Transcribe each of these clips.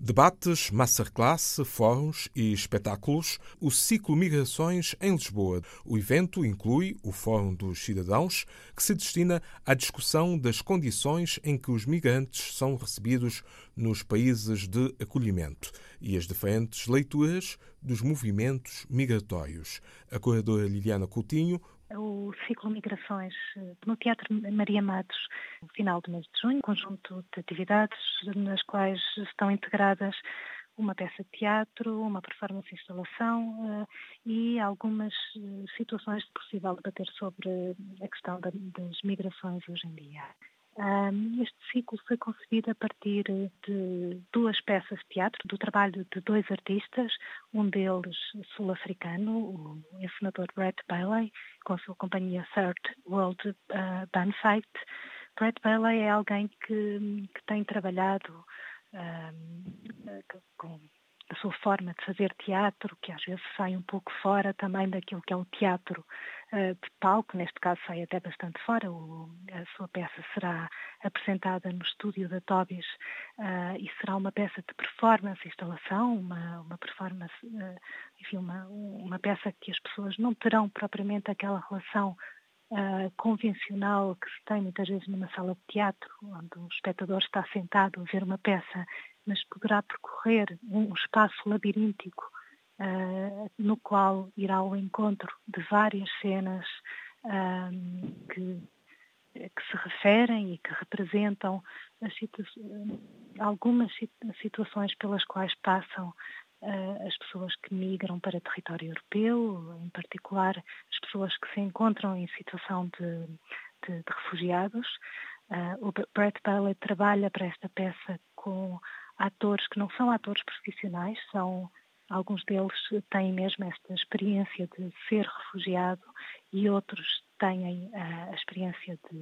Debates, masterclass, fóruns e espetáculos, o ciclo Migrações em Lisboa. O evento inclui o Fórum dos Cidadãos, que se destina à discussão das condições em que os migrantes são recebidos nos países de acolhimento e as diferentes leituras dos movimentos migratórios. A curadora Liliana Coutinho o ciclo Migrações eh, no Teatro Maria Matos, no final do mês de junho, um conjunto de atividades nas quais estão integradas uma peça de teatro, uma performance instalação uh, e algumas uh, situações de possível debater sobre a questão da, das migrações hoje em dia. Este ciclo foi concebido a partir de duas peças de teatro, do trabalho de dois artistas, um deles sul-africano, o encenador Brett Bailey, com a sua companhia Third World uh, Band Fight. Brett Bailey é alguém que, que tem trabalhado um, com a sua forma de fazer teatro, que às vezes sai um pouco fora também daquilo que é o teatro uh, de palco, neste caso sai até bastante fora. O, a sua peça será apresentada no estúdio da Tobis uh, e será uma peça de performance, instalação, uma, uma performance, uh, enfim, uma, uma peça que as pessoas não terão propriamente aquela relação Uh, convencional que se tem muitas vezes numa sala de teatro, onde o espectador está sentado a ver uma peça mas poderá percorrer um espaço labiríntico uh, no qual irá ao encontro de várias cenas uh, que, que, se referem e que representam algumas situações pelas quais passam uh, as pessoas que migram para território europeu, em particular as pessoas que se encontram em situação de, de, de refugiados. o Brett Bailey trabalha para esta peça com atores que não são atores profissionais, são alguns deles têm mesmo esta experiência de ser refugiado e outros têm uh, a experiência de,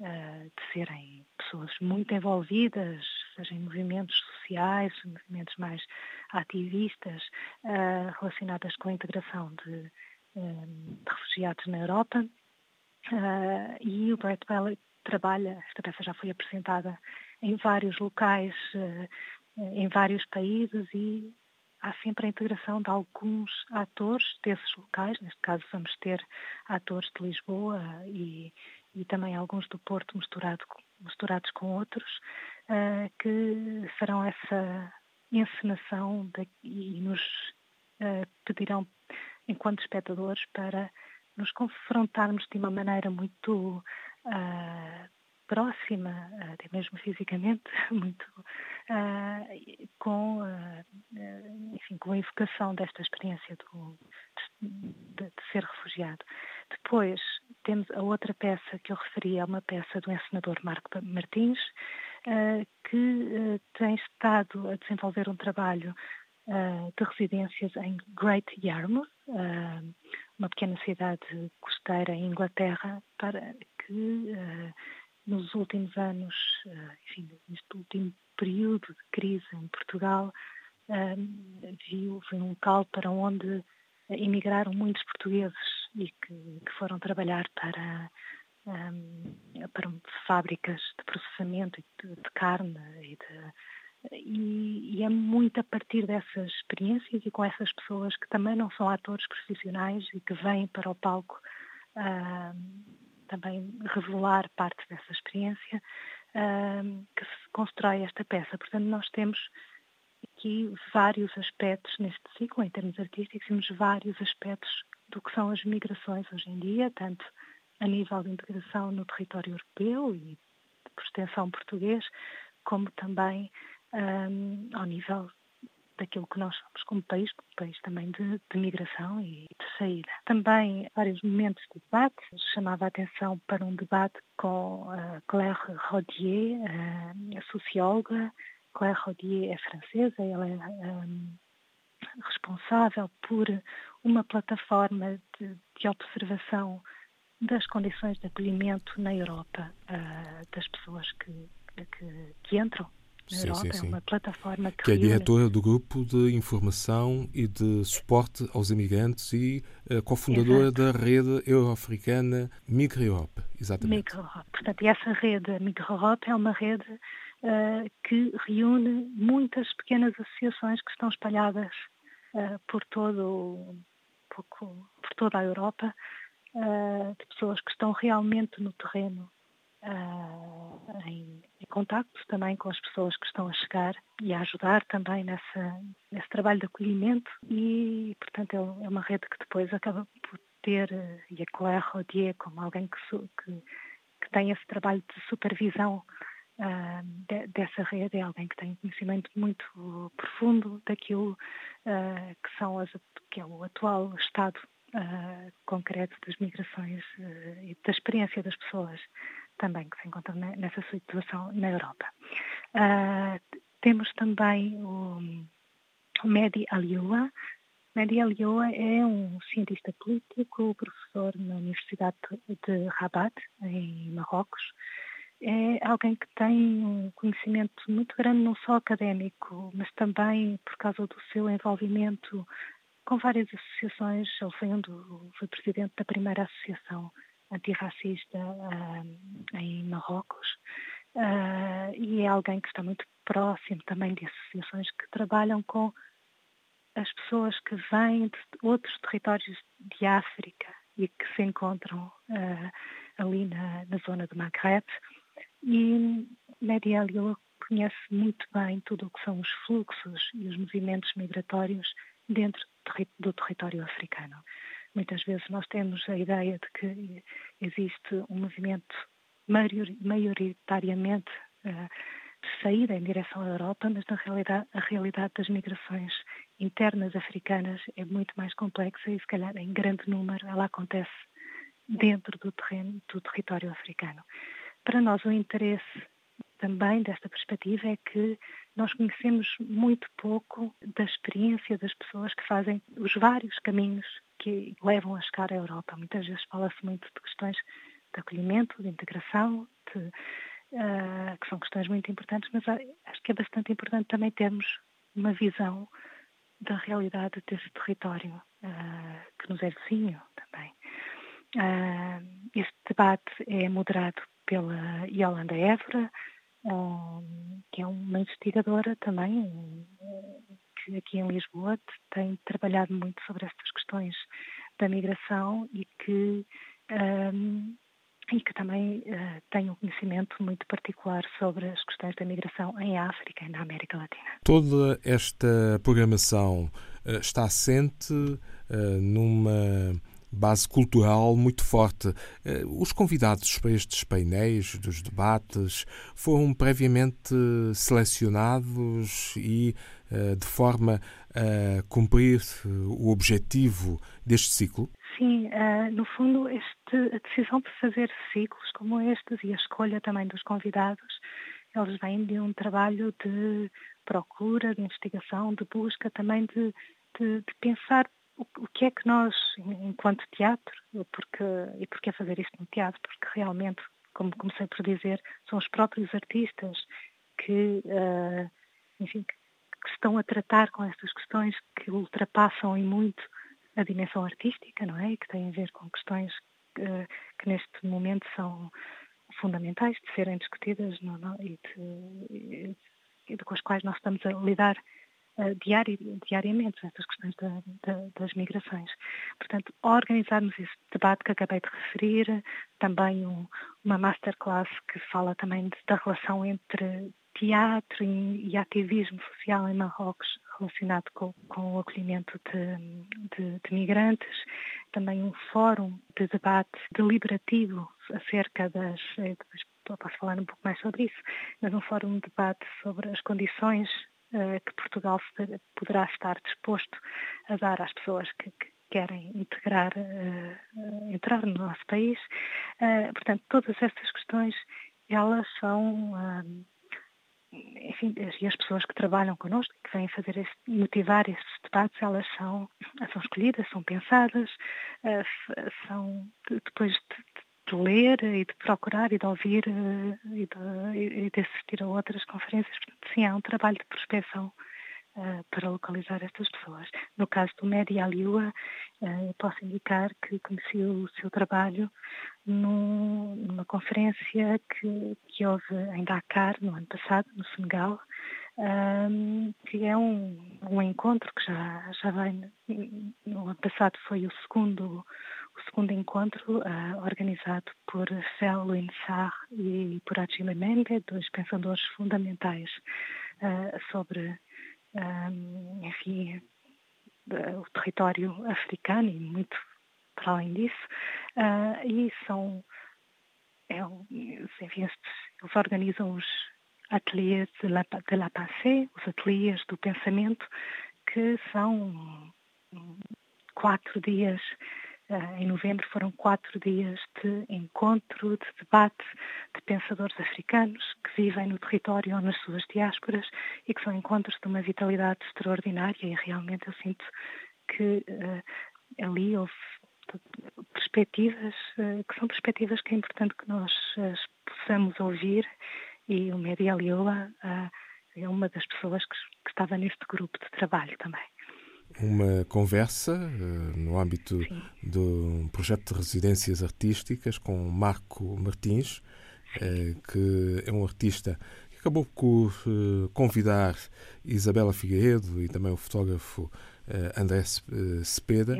uh, de serem pessoas muito envolvidas, seja em movimentos sociais, movimentos mais ativistas, uh, relacionadas com a integração de, de refugiados na Europa. e o Brett Bell trabalha, esta peça já foi apresentada em vários locais, eh, em vários países e há sempre a integração de alguns atores desses locais, neste caso vamos ter atores de Lisboa e, e também alguns do Porto misturado, misturados com outros, uh, que farão essa encenação de, e nos pedirão, enquanto espectadores, para nos confrontarmos de uma maneira muito uh, próxima, até mesmo fisicamente, muito uh, com, uh, enfim, com a evocação desta experiência do, de, de, ser refugiado. Depois temos a outra peça que eu referi, é uma peça do encenador Marco Martins, uh, que tem estado a desenvolver um trabalho de residências em Great Yarmouth, uma pequena cidade costeira em Inglaterra, para que nos últimos anos, eh, enfim, neste último período de crise em Portugal, eh, viu, foi um local para onde emigraram muitos portugueses e que, que foram trabalhar para, um, para fábricas de processamento de, de carne e, de, e, e, é muito a partir dessas experiências e com essas pessoas que também não são atores profissionais e que vêm para o palco também revelar parte dessa experiência uh, que se constrói esta peça. Portanto, nós temos aqui vários aspectos neste ciclo, em termos artísticos, temos vários aspectos do que são as migrações hoje em dia, tanto a nível de integração no território europeu e por extensão português, como também um, ao nível daquilo que nós somos como país, como país também de, de, migração e de saída. Também vários momentos de debate, chamava a atenção para um debate com Claire Rodier, socióloga. Claire Rodier é francesa, ela é um, responsável por uma plataforma de, de, observação das condições de acolhimento na Europa uh, das pessoas que, que, que entram sim, Europa, sim, sim. é uma plataforma que, que é diretora do grupo de informação e de suporte aos imigrantes e uh, cofundadora Exato. da rede euro-africana MigrEurope, exatamente. MigrEurope. Portanto, e essa rede MigrEurope é uma rede uh, que reúne muitas pequenas associações que estão espalhadas uh, por todo por, por toda a Europa, de pessoas que estão realmente no terreno uh, em, em também com as pessoas que estão a chegar e a ajudar também nessa, nesse trabalho de acolhimento e, portanto, é, é uma rede que depois acaba por ter, e a Claire Rodier como alguém que, que, que tem esse trabalho de supervisão Uh, de, dessa rede é alguém que tem conhecimento muito profundo daquilo uh, que são as, que é o atual estado uh, concreto das migrações e da experiência das pessoas também que se encontram nessa situação na Europa. Uh, temos também o, o Mehdi Alioua. Mehdi Alioua é um cientista político, professor na Universidade de Rabat, em Marrocos. É alguém que tem um conhecimento muito grande, não só académico, mas também por causa do seu envolvimento com várias associações. Ele foi, um do, foi presidente da primeira associação antirracista uh, em Marrocos uh, e é alguém que está muito próximo também de associações que trabalham com as pessoas que vêm de outros territórios de África e que se encontram uh, ali na, na, zona do Maghreb. E Mehdi Alioua conhece muito bem tudo o que são os fluxos e os movimentos migratórios dentro do território africano. Muitas vezes nós temos a ideia de que existe um movimento maioritariamente uh, de saída em direção à Europa, mas na realidade a realidade das migrações internas africanas é muito mais complexa e se calhar em grande número ela acontece dentro do terreno do território africano. Para nós o interesse também desta perspectiva é que nós conhecemos muito pouco da experiência das pessoas que fazem os vários caminhos que levam a chegar à Europa. Muitas vezes fala-se muito de questões de acolhimento, de integração, de, uh, que são questões muito importantes, mas acho que é bastante importante também termos uma visão da realidade desse território uh, que nos é vizinho também. Uh, este debate é moderado pela Yolanda Évora, que é uma investigadora também, que aqui em Lisboa tem trabalhado muito sobre estas questões da migração e que, um, e que também uh, tem um conhecimento muito particular sobre as questões da migração em África e na América Latina. Toda esta programação uh, está assente uh, numa base cultural muito forte. Eh, os convidados para estes painéis dos debates foram previamente selecionados e eh, de forma a cumprir o objetivo deste ciclo? Sim, eh, no fundo, este, a decisão de fazer ciclos como estes e a escolha também dos convidados, eles vêm de um trabalho de procura, de investigação, de busca, também de, de, de pensar o, que é que nós, enquanto teatro, porque, e porque é fazer isto no teatro, porque realmente, como comecei por dizer, são os próprios artistas que, uh, enfim, que, estão a tratar com estas questões que ultrapassam em muito a dimensão artística, não é? E que têm a ver com questões uh, que neste momento são fundamentais de serem discutidas não, não, e, de, e, com as quais nós estamos a lidar diari, diariamente estas questões da, da, das migrações. Portanto, organizarmos esse debate que acabei de referir, também um, uma masterclass que fala também de, da relação entre teatro e, e, ativismo social em Marrocos relacionado com, com o acolhimento de, de, de, migrantes, também um fórum de debate deliberativo acerca das, eh, depois posso falar um pouco mais sobre isso, mas um fórum de debate sobre as condições que Portugal poderá estar disposto a dar às pessoas que, que querem integrar, uh, entrar no nosso país. portanto, todas estas questões, elas são enfim, as pessoas que trabalham connosco, que vêm fazer este, motivar estes debates, elas são, são escolhidas, são pensadas, são depois de, ler e de procurar e de ouvir uh, e, de, e, de, assistir a outras conferências. Portanto, sim, há um trabalho de prospecção uh, para localizar estas pessoas. No caso do Medi Aliua, uh, posso indicar que conheci o seu trabalho num, numa conferência que, que houve em Dakar, no ano passado, no Senegal, um, que é um, um encontro que já, já vem, no ano passado foi o segundo, segundo encontro uh, organizado por Fel Sarr e por Achille Mende, dois pensadores fundamentais uh, sobre, um, enfim, o território africano e muito para além disso. Uh, e são, é, enfim, eles organizam os ateliês de la, de la pensée, os ateliês do pensamento, que são quatro dias, uh, em novembro foram quatro dias de encontro, de debate de pensadores africanos que vivem no território ou nas suas diásporas e que são encontros de uma vitalidade extraordinária e realmente eu sinto que uh, ali houve perspectivas, uh, que são perspectivas que é importante que nós possamos ouvir e o Medi Aliola uh, é uma das pessoas que, que, estava neste grupo de trabalho também. Uma conversa uh, no âmbito Sim. do projeto de residências artísticas com Marco Martins, uh, que é um artista que acabou por convidar Isabela Figueiredo e também o fotógrafo André Cepeda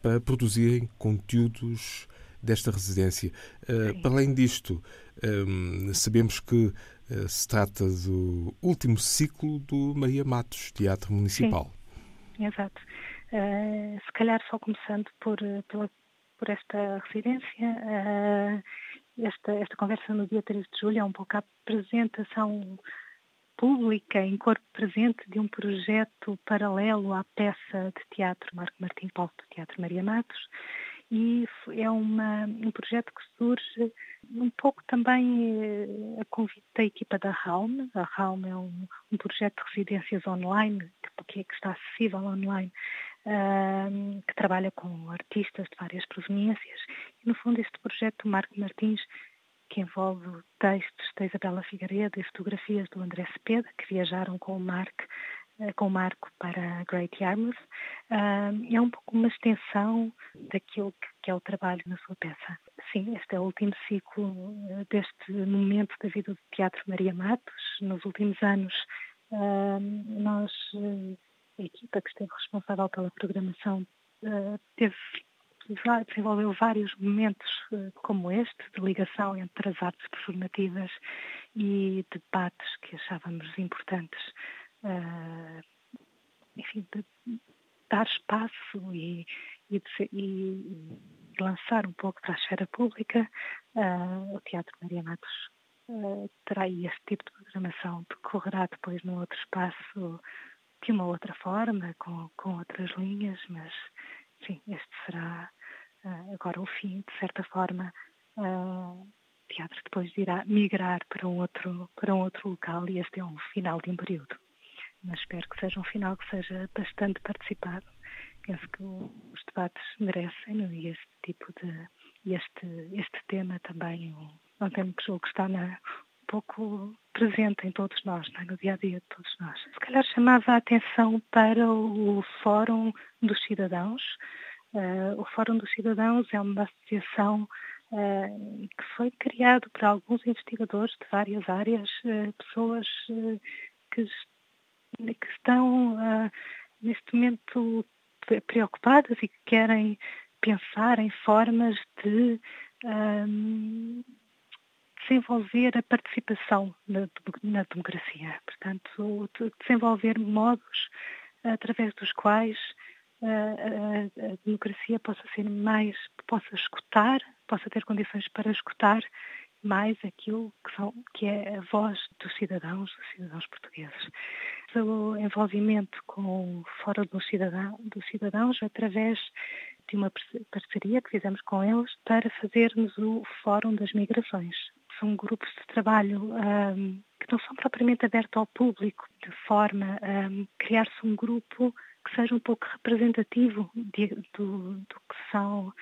para produzirem conteúdos desta residência. Uh, para além disto, um, sabemos que uh, se trata do último ciclo do Maria Matos, Teatro Municipal. Sim, exato. Uh, se calhar só começando por, pela, por esta residência, esta, esta conversa no dia 13 de julho é um pouco a apresentação pública, em corpo presente, de um projeto paralelo à peça de teatro Marco Martins Paulo do Teatro Maria Matos, e é uma, um projeto que surge um pouco também eh, a convite da equipa da Raum. A Raum é um, um projeto de residências online, que, que está acessível online, que trabalha com artistas de várias proveniências. E, no fundo, este projeto Marco Martins que envolve textos da Isabela Figueiredo e fotografias do André Cepeda, que viajaram com o Marco com o Marco para Great Yarmouth, é um pouco uma extensão daquilo que é o trabalho na sua peça. Sim, este é o último ciclo eh, deste momento da vida do Teatro Maria Matos. Nos últimos anos, nós, a equipa que esteve responsável pela programação, teve desenvolveu vários momentos como este, de ligação entre as artes performativas e debates que achávamos importantes uh, enfim, de dar espaço e, e, de, e, lançar um pouco para a esfera pública, uh, o Teatro Maria Matos uh, terá este tipo de programação, decorrerá depois num outro espaço de uma outra forma, com, com outras linhas, mas sim, este será uh, agora o fim, de certa forma. o teatro depois irá migrar para um outro para um outro local e este é um final de um período mas espero que seja um final que seja bastante participado. Penso que os debates merecem não? É? e este tipo de este este tema também é um tema que está na, um pouco presente em todos nós, é? no dia a dia de todos nós. Se calhar chamava a atenção para o Fórum dos Cidadãos. Uh, o Fórum dos Cidadãos é uma associação uh, que foi criado por alguns investigadores de várias áreas, uh, pessoas que que estão uh, neste momento preocupadas e que querem pensar em formas de um, desenvolver a participação na, na, democracia. Portanto, desenvolver modos através dos quais a, a, a, democracia possa ser mais, possa escutar, possa ter condições para escutar mais aquilo que, são, que é a voz dos cidadãos, dos cidadãos portugueses. O envolvimento com o Fórum dos, Cidadão, dos Cidadãos através de uma parceria que fizemos com eles para fazermos o Fórum das Migrações. São grupos de trabalho um, que não são propriamente abertos ao público, de forma a um, criar-se um grupo que seja um pouco representativo de, do, do, que são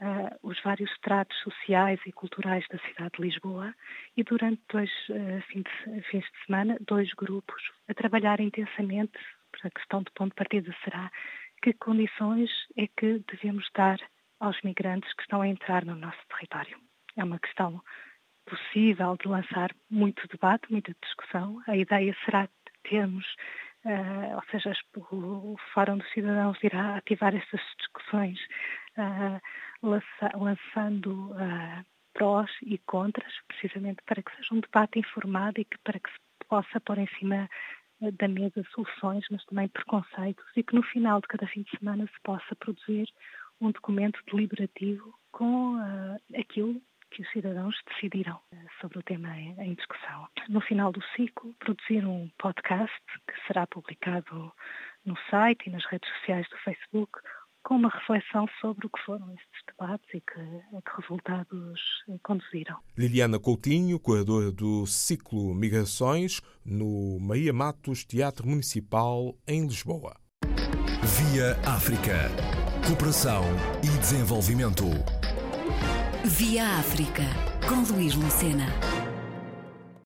uh, os vários estratos sociais e culturais da cidade de Lisboa e durante dois uh, fins, de, fins de semana, dois grupos a trabalhar intensamente. A questão de ponto de partida será que condições é que devemos dar aos migrantes que estão a entrar no nosso território. É uma questão possível de lançar muito debate, muita discussão. A ideia será termos, uh, ou seja, o Fórum dos Cidadãos irá ativar essas discussões, uh, lançando uh, prós e contras, precisamente para que seja um debate informado e que para que se possa pôr em cima da mesa soluções, mas também preconceitos e que no final de cada fim de semana se possa produzir um documento deliberativo com uh, aquilo que os cidadãos decidiram sobre o tema em, em, discussão. No final do ciclo, produzir um podcast que será publicado no site e nas redes sociais do Facebook com uma reflexão sobre o que foram estes debates e que, que resultados conduziram. Liliana Coutinho, curadora do ciclo Migrações, no Maria Matos Teatro Municipal, em Lisboa. Via África. Cooperação e desenvolvimento. Via África, com Luís Lucena.